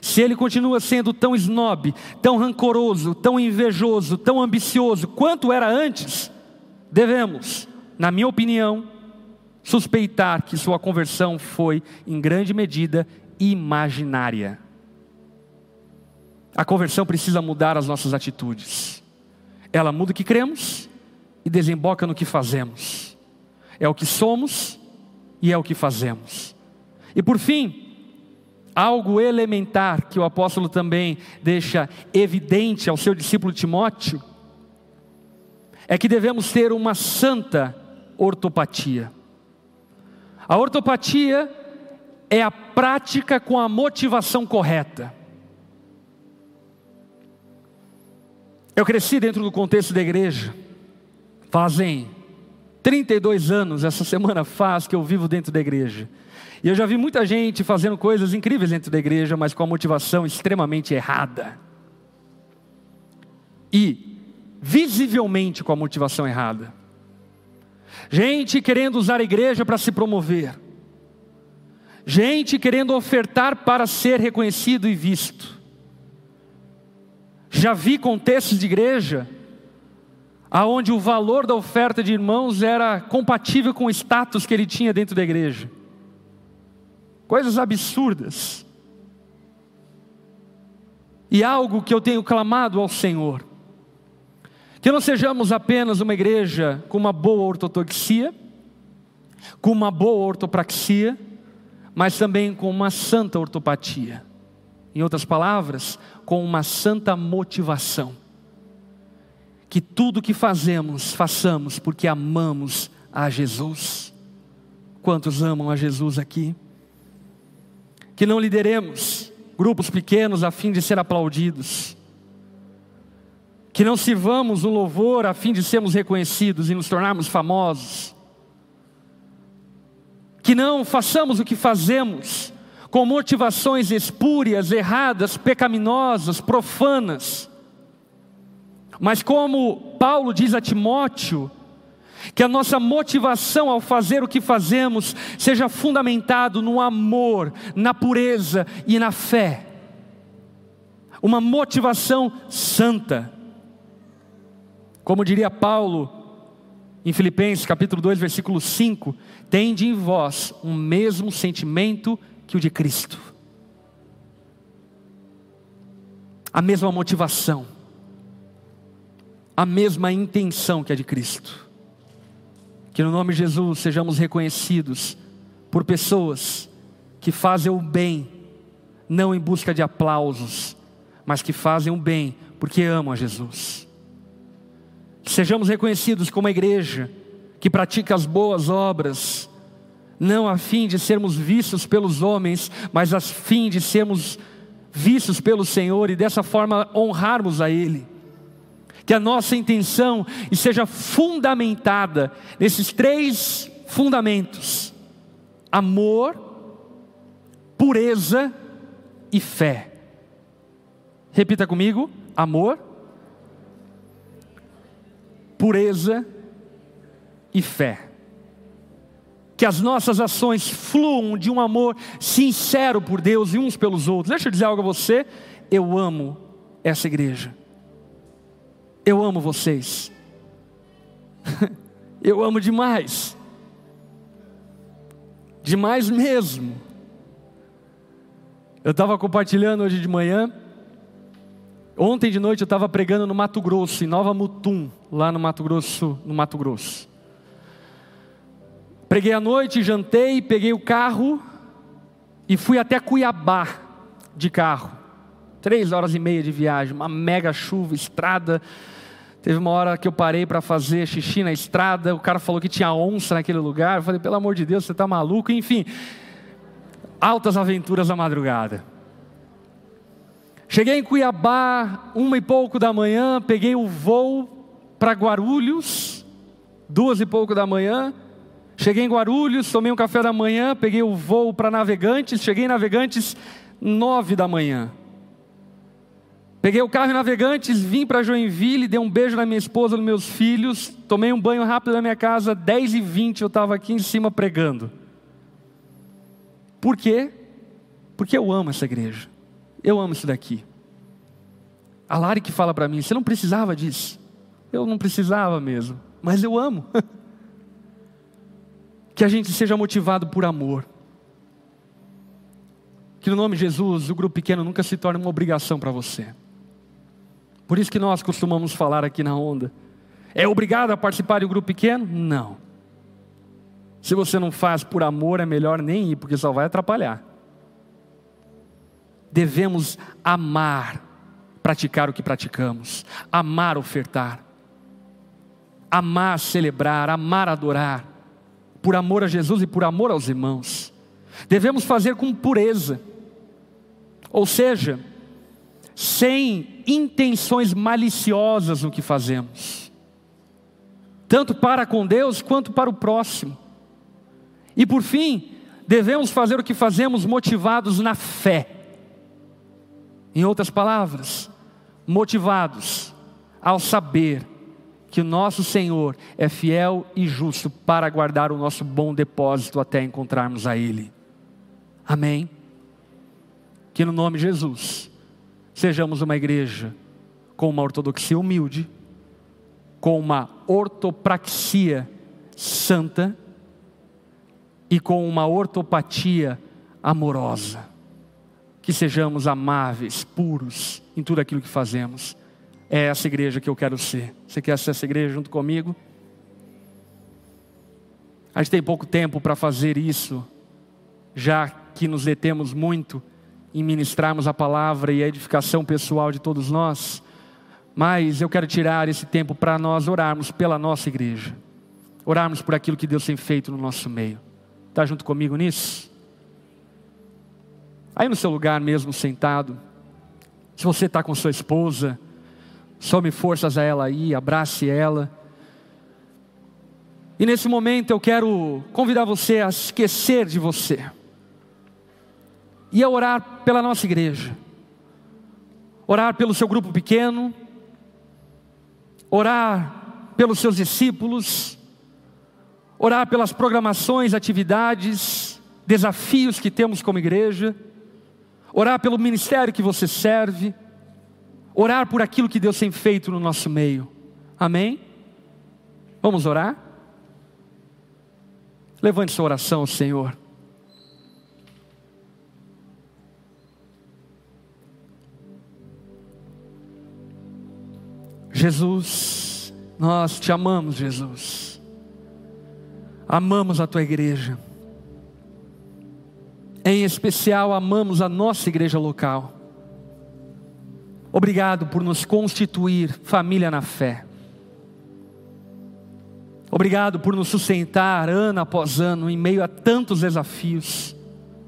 se ele continua sendo tão snob, tão rancoroso, tão invejoso, tão ambicioso quanto era antes, devemos, na minha opinião, suspeitar que sua conversão foi, em grande medida, imaginária. A conversão precisa mudar as nossas atitudes. Ela muda o que cremos e desemboca no que fazemos. É o que somos e é o que fazemos. E por fim, algo elementar que o apóstolo também deixa evidente ao seu discípulo Timóteo é que devemos ter uma santa ortopatia. A ortopatia é a prática com a motivação correta. Eu cresci dentro do contexto da igreja. Fazem 32 anos, essa semana faz que eu vivo dentro da igreja. E eu já vi muita gente fazendo coisas incríveis dentro da igreja, mas com a motivação extremamente errada. E visivelmente com a motivação errada. Gente querendo usar a igreja para se promover. Gente querendo ofertar para ser reconhecido e visto. Já vi contextos de igreja aonde o valor da oferta de irmãos era compatível com o status que ele tinha dentro da igreja. Coisas absurdas. E algo que eu tenho clamado ao Senhor, que não sejamos apenas uma igreja com uma boa ortodoxia, com uma boa ortopraxia, mas também com uma santa ortopatia. Em outras palavras, com uma santa motivação. Que tudo que fazemos, façamos porque amamos a Jesus. Quantos amam a Jesus aqui? Que não lideremos grupos pequenos a fim de ser aplaudidos. Que não sirvamos o louvor a fim de sermos reconhecidos e nos tornarmos famosos. Que não façamos o que fazemos com motivações espúrias, erradas, pecaminosas, profanas. Mas como Paulo diz a Timóteo, que a nossa motivação ao fazer o que fazemos seja fundamentado no amor, na pureza e na fé. Uma motivação santa. Como diria Paulo em Filipenses capítulo 2, versículo 5, tende em vós o um mesmo sentimento que o de Cristo. A mesma motivação, a mesma intenção que a de Cristo. Que no nome de Jesus sejamos reconhecidos por pessoas que fazem o bem, não em busca de aplausos, mas que fazem o bem porque amam a Jesus. Que sejamos reconhecidos como a igreja que pratica as boas obras, não a fim de sermos vistos pelos homens, mas a fim de sermos vistos pelo Senhor e dessa forma honrarmos a Ele. Que a nossa intenção seja fundamentada nesses três fundamentos: amor, pureza e fé. Repita comigo: amor, pureza e fé que as nossas ações fluam de um amor sincero por Deus e uns pelos outros. Deixa eu dizer algo a você, eu amo essa igreja. Eu amo vocês. <laughs> eu amo demais. Demais mesmo. Eu estava compartilhando hoje de manhã. Ontem de noite eu estava pregando no Mato Grosso, em Nova Mutum, lá no Mato Grosso, no Mato Grosso. Preguei à noite, jantei, peguei o carro e fui até Cuiabá de carro. Três horas e meia de viagem, uma mega chuva, estrada. Teve uma hora que eu parei para fazer xixi na estrada. O cara falou que tinha onça naquele lugar. Eu falei, pelo amor de Deus, você está maluco? Enfim, altas aventuras da madrugada. Cheguei em Cuiabá, uma e pouco da manhã, peguei o voo para Guarulhos, duas e pouco da manhã. Cheguei em Guarulhos, tomei um café da manhã, peguei o voo para Navegantes, cheguei em Navegantes nove da manhã. Peguei o carro em Navegantes, vim para Joinville, dei um beijo na minha esposa, nos meus filhos, tomei um banho rápido na minha casa, dez e vinte eu estava aqui em cima pregando. Por quê? Porque eu amo essa igreja. Eu amo isso daqui. A Lari que fala para mim, você não precisava disso. Eu não precisava mesmo, mas eu amo. <laughs> que a gente seja motivado por amor. Que no nome de Jesus o grupo pequeno nunca se torne uma obrigação para você. Por isso que nós costumamos falar aqui na onda. É obrigado a participar de um grupo pequeno? Não. Se você não faz por amor, é melhor nem ir, porque só vai atrapalhar. Devemos amar, praticar o que praticamos, amar ofertar, amar celebrar, amar adorar por amor a Jesus e por amor aos irmãos. Devemos fazer com pureza, ou seja, sem intenções maliciosas no que fazemos, tanto para com Deus quanto para o próximo. E por fim, devemos fazer o que fazemos motivados na fé. Em outras palavras, motivados ao saber que o nosso Senhor é fiel e justo para guardar o nosso bom depósito até encontrarmos a Ele. Amém? Que no nome de Jesus, sejamos uma igreja com uma ortodoxia humilde, com uma ortopraxia santa e com uma ortopatia amorosa. Que sejamos amáveis, puros em tudo aquilo que fazemos. É essa igreja que eu quero ser. Você quer ser essa igreja junto comigo? A gente tem pouco tempo para fazer isso, já que nos detemos muito em ministrarmos a palavra e a edificação pessoal de todos nós. Mas eu quero tirar esse tempo para nós orarmos pela nossa igreja, orarmos por aquilo que Deus tem feito no nosso meio. Está junto comigo nisso? Aí no seu lugar mesmo, sentado, se você está com sua esposa, some forças a ela aí, abrace ela. E nesse momento eu quero convidar você a esquecer de você e a orar pela nossa igreja, orar pelo seu grupo pequeno, orar pelos seus discípulos, orar pelas programações, atividades, desafios que temos como igreja, orar pelo ministério que você serve, orar por aquilo que Deus tem feito no nosso meio. Amém? Vamos orar? Levante sua oração Senhor. Jesus, nós te amamos, Jesus. Amamos a tua igreja. Em especial, amamos a nossa igreja local. Obrigado por nos constituir família na fé. Obrigado por nos sustentar ano após ano em meio a tantos desafios.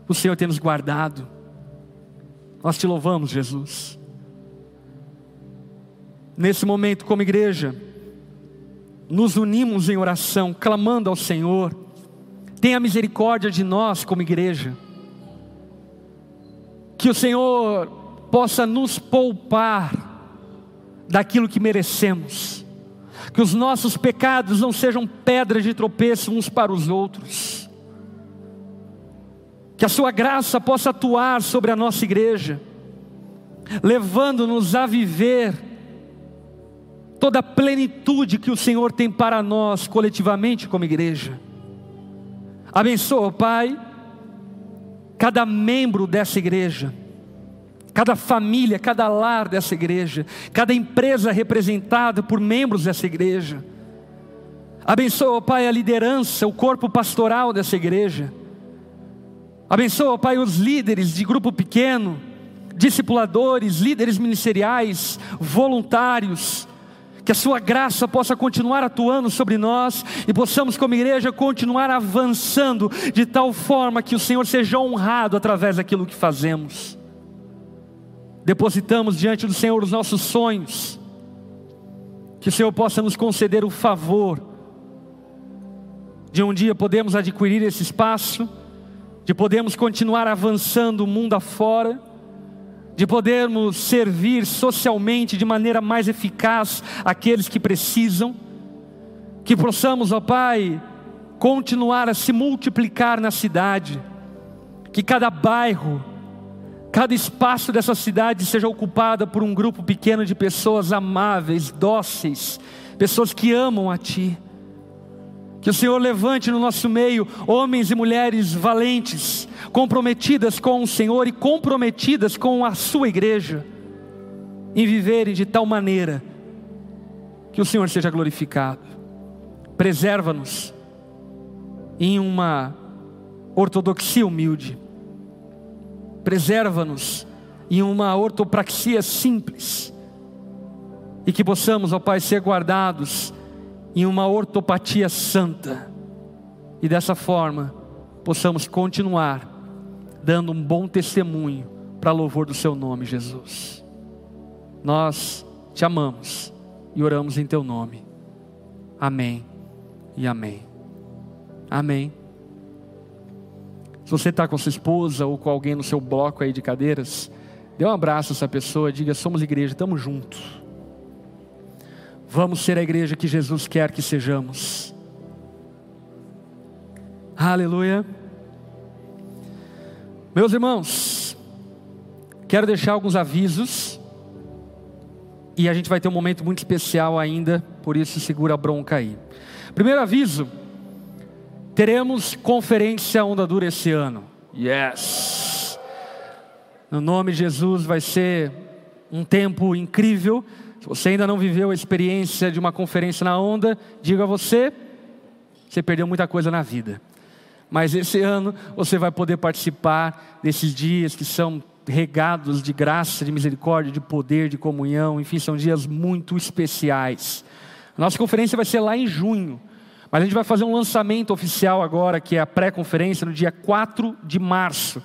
O Senhor tem nos guardado. Nós te louvamos, Jesus nesse momento, como igreja, nos unimos em oração, clamando ao Senhor, tenha misericórdia de nós como igreja, que o Senhor possa nos poupar daquilo que merecemos, que os nossos pecados não sejam pedras de tropeço uns para os outros, que a Sua graça possa atuar sobre a nossa igreja, levando-nos a viver toda a plenitude que o Senhor tem para nós coletivamente como igreja. Abençoa, Pai, cada membro dessa igreja, cada família, cada lar dessa igreja, cada empresa representada por membros dessa igreja. Abençoa, Pai, a liderança, o corpo pastoral dessa igreja. Abençoa, Pai, os líderes de grupo pequeno, discipuladores, líderes ministeriais, voluntários, que a Sua graça possa continuar atuando sobre nós e possamos, como igreja, continuar avançando de tal forma que o Senhor seja honrado através daquilo que fazemos. Depositamos diante do Senhor os nossos sonhos, que o Senhor possa nos conceder o favor de um dia podermos adquirir esse espaço, de podermos continuar avançando o mundo afora de podermos servir socialmente de maneira mais eficaz aqueles que precisam, que possamos, ó Pai, continuar a se multiplicar na cidade, que cada bairro, cada espaço dessa cidade seja ocupada por um grupo pequeno de pessoas amáveis, dóceis, pessoas que amam a Ti. Que o Senhor levante no nosso meio homens e mulheres valentes, comprometidas com o Senhor e comprometidas com a Sua igreja, em viverem de tal maneira que o Senhor seja glorificado. Preserva-nos em uma ortodoxia humilde, preserva-nos em uma ortopraxia simples, e que possamos, ó Pai, ser guardados em uma ortopatia santa, e dessa forma possamos continuar dando um bom testemunho para louvor do Seu nome, Jesus. Nós te amamos e oramos em Teu nome. Amém e amém. Amém. Se você está com sua esposa ou com alguém no seu bloco aí de cadeiras, dê um abraço a essa pessoa, diga: somos igreja, estamos juntos. Vamos ser a igreja que Jesus quer que sejamos. Aleluia. Meus irmãos, quero deixar alguns avisos. e a gente vai ter um momento muito especial ainda, por isso segura a bronca aí. Primeiro aviso: teremos conferência Onda Dura esse ano. Yes! No nome de Jesus vai ser um tempo incrível. Se você ainda não viveu a experiência de uma conferência na Onda, diga a você, você perdeu muita coisa na vida. Mas esse ano você vai poder participar desses dias que são regados de graça, de misericórdia, de poder, de comunhão, enfim, são dias muito especiais. Nossa conferência vai ser lá em junho, mas a gente vai fazer um lançamento oficial agora, que é a pré-conferência, no dia 4 de março.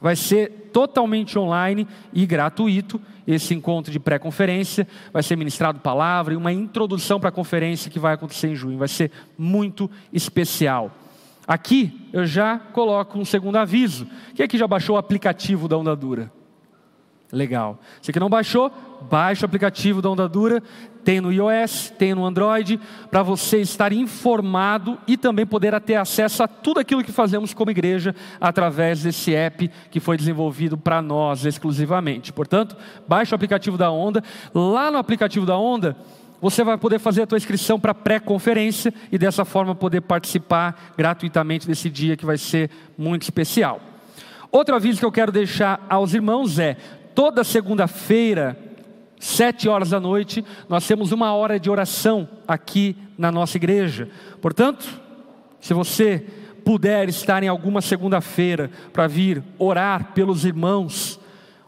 Vai ser totalmente online e gratuito esse encontro de pré-conferência. Vai ser ministrado palavra e uma introdução para a conferência que vai acontecer em junho. Vai ser muito especial. Aqui eu já coloco um segundo aviso. Quem aqui já baixou o aplicativo da Onda Dura? Legal. Você que não baixou, baixe o aplicativo da Onda Dura, tem no iOS, tem no Android, para você estar informado e também poder ter acesso a tudo aquilo que fazemos como igreja através desse app que foi desenvolvido para nós exclusivamente. Portanto, baixe o aplicativo da Onda. Lá no aplicativo da Onda, você vai poder fazer a tua inscrição para pré-conferência e dessa forma poder participar gratuitamente desse dia que vai ser muito especial. Outro aviso que eu quero deixar aos irmãos é: toda segunda-feira, sete horas da noite, nós temos uma hora de oração aqui na nossa igreja. Portanto, se você puder estar em alguma segunda-feira para vir orar pelos irmãos,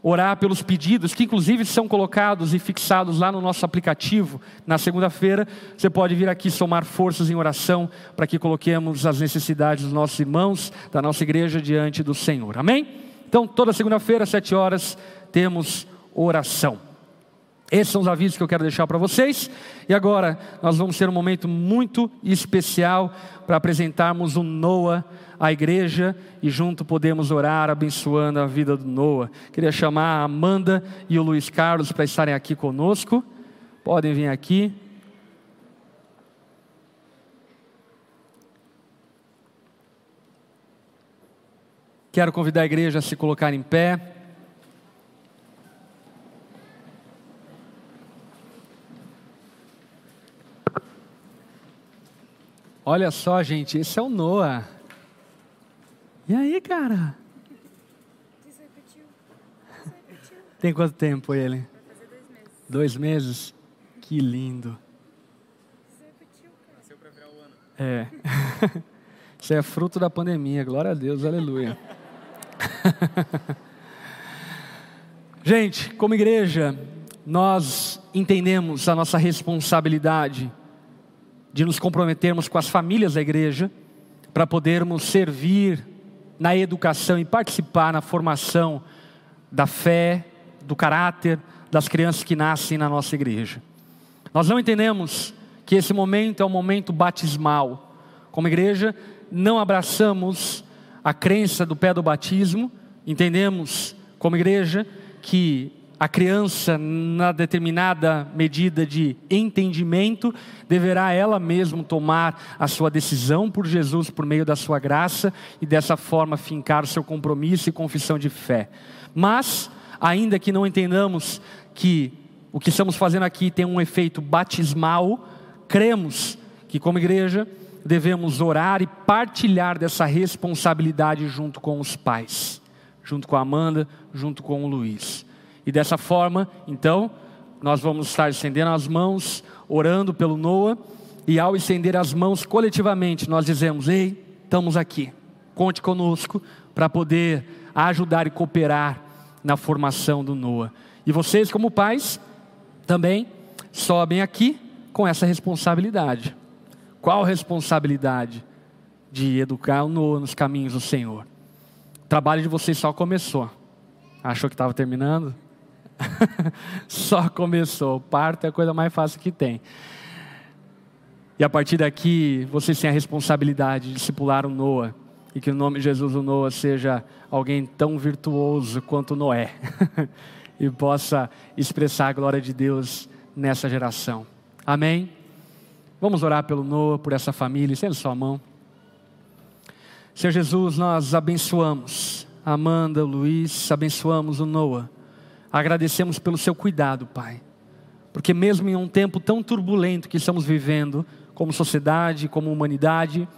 orar pelos pedidos, que inclusive são colocados e fixados lá no nosso aplicativo. Na segunda-feira, você pode vir aqui somar forças em oração para que coloquemos as necessidades dos nossos irmãos, da nossa igreja diante do Senhor. Amém? Então, toda segunda-feira, sete horas, temos oração. Esses são os avisos que eu quero deixar para vocês. E agora nós vamos ter um momento muito especial para apresentarmos o Noah à igreja e junto podemos orar abençoando a vida do Noah. Queria chamar a Amanda e o Luiz Carlos para estarem aqui conosco. Podem vir aqui. Quero convidar a igreja a se colocar em pé. Olha só, gente, esse é o Noah. E aí, cara? Tem quanto tempo ele? Vai fazer dois meses. Dois meses? Que lindo. Nasceu virar o ano. É. <laughs> Isso é fruto da pandemia, glória a Deus, aleluia. <laughs> Gente, como igreja, nós entendemos a nossa responsabilidade de nos comprometermos com as famílias da igreja para podermos servir na educação e participar na formação da fé, do caráter das crianças que nascem na nossa igreja. Nós não entendemos que esse momento é um momento batismal. Como igreja, não abraçamos a crença do pé do batismo, entendemos como igreja que a criança, na determinada medida de entendimento, deverá ela mesma tomar a sua decisão por Jesus por meio da sua graça e dessa forma fincar o seu compromisso e confissão de fé. Mas, ainda que não entendamos que o que estamos fazendo aqui tem um efeito batismal, cremos que, como igreja, devemos orar e partilhar dessa responsabilidade junto com os pais, junto com a Amanda, junto com o Luiz. E dessa forma, então, nós vamos estar estendendo as mãos, orando pelo Noah, e ao estender as mãos coletivamente, nós dizemos: Ei, estamos aqui, conte conosco para poder ajudar e cooperar na formação do Noah. E vocês, como pais, também sobem aqui com essa responsabilidade. Qual responsabilidade? De educar o Noah nos caminhos do Senhor. O trabalho de vocês só começou. Achou que estava terminando? <laughs> Só começou. Parto é a coisa mais fácil que tem. E a partir daqui, vocês têm a responsabilidade de discipular o Noah. E que o nome de Jesus, o Noah, seja alguém tão virtuoso quanto Noé. <laughs> e possa expressar a glória de Deus nessa geração. Amém? Vamos orar pelo Noah, por essa família. Estenda sua mão. Senhor Jesus, nós abençoamos Amanda, Luiz, abençoamos o Noah Agradecemos pelo seu cuidado, Pai. porque mesmo em um tempo tão turbulento que estamos vivendo, como sociedade, como humanidade,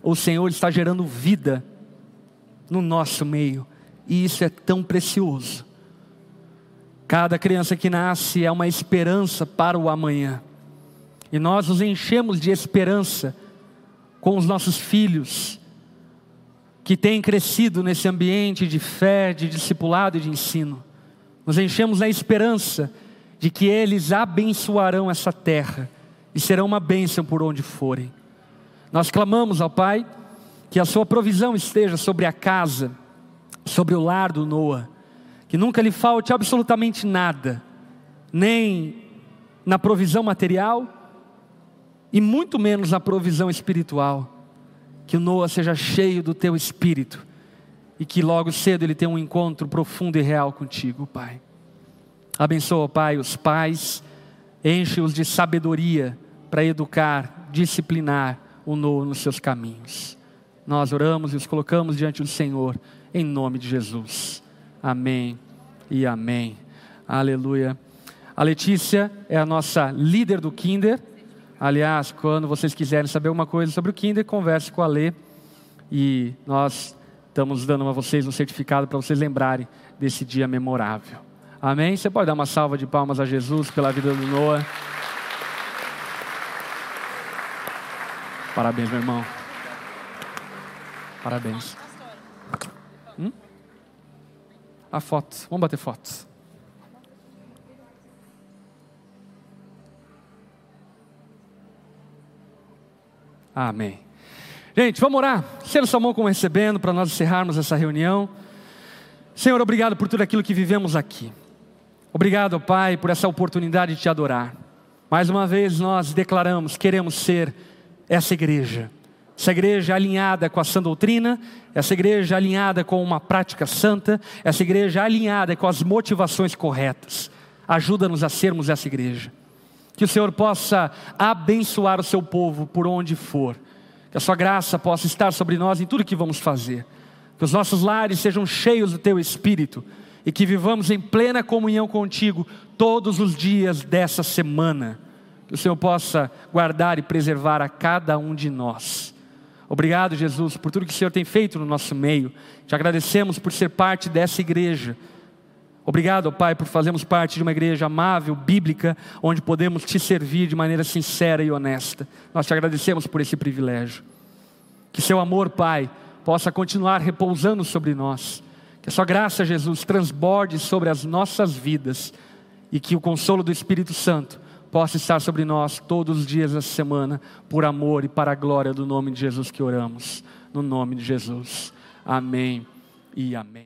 o Senhor está gerando vida no nosso meio, e isso é tão precioso. Cada criança que nasce é uma esperança para o amanhã, e nós nos enchemos de esperança com os nossos filhos, que têm crescido nesse ambiente de fé, de discipulado e de ensino. Nos enchemos da esperança de que eles abençoarão essa terra e serão uma bênção por onde forem. Nós clamamos ao Pai que a sua provisão esteja sobre a casa, sobre o lar do Noah, que nunca lhe falte absolutamente nada, nem na provisão material e muito menos na provisão espiritual. Que o Noah seja cheio do teu espírito e que logo cedo ele tenha um encontro profundo e real contigo, Pai. Abençoa, Pai, os pais, enche-os de sabedoria para educar, disciplinar o Noah nos seus caminhos. Nós oramos e os colocamos diante do Senhor, em nome de Jesus. Amém e amém. Aleluia. A Letícia é a nossa líder do Kinder. Aliás, quando vocês quiserem saber alguma coisa sobre o Kinder, converse com a Lê. E nós estamos dando a vocês um certificado para vocês lembrarem desse dia memorável. Amém? Você pode dar uma salva de palmas a Jesus pela vida do Noah. Parabéns, meu irmão. Parabéns. Hum? A foto. Vamos bater fotos. Amém. Gente, vamos orar. Sendo sua mão como recebendo para nós encerrarmos essa reunião. Senhor, obrigado por tudo aquilo que vivemos aqui. Obrigado, Pai, por essa oportunidade de te adorar. Mais uma vez nós declaramos, queremos ser essa igreja essa igreja alinhada com a sã doutrina, essa igreja alinhada com uma prática santa, essa igreja alinhada com as motivações corretas. Ajuda-nos a sermos essa igreja. Que o Senhor possa abençoar o seu povo por onde for. Que a sua graça possa estar sobre nós em tudo que vamos fazer. Que os nossos lares sejam cheios do teu espírito e que vivamos em plena comunhão contigo todos os dias dessa semana. Que o Senhor possa guardar e preservar a cada um de nós. Obrigado, Jesus, por tudo que o Senhor tem feito no nosso meio. Te agradecemos por ser parte dessa igreja. Obrigado, Pai, por fazermos parte de uma igreja amável, bíblica, onde podemos te servir de maneira sincera e honesta. Nós te agradecemos por esse privilégio. Que seu amor, Pai, possa continuar repousando sobre nós. Que a sua graça, Jesus, transborde sobre as nossas vidas e que o consolo do Espírito Santo possa estar sobre nós todos os dias da semana, por amor e para a glória do nome de Jesus que oramos. No nome de Jesus. Amém e amém.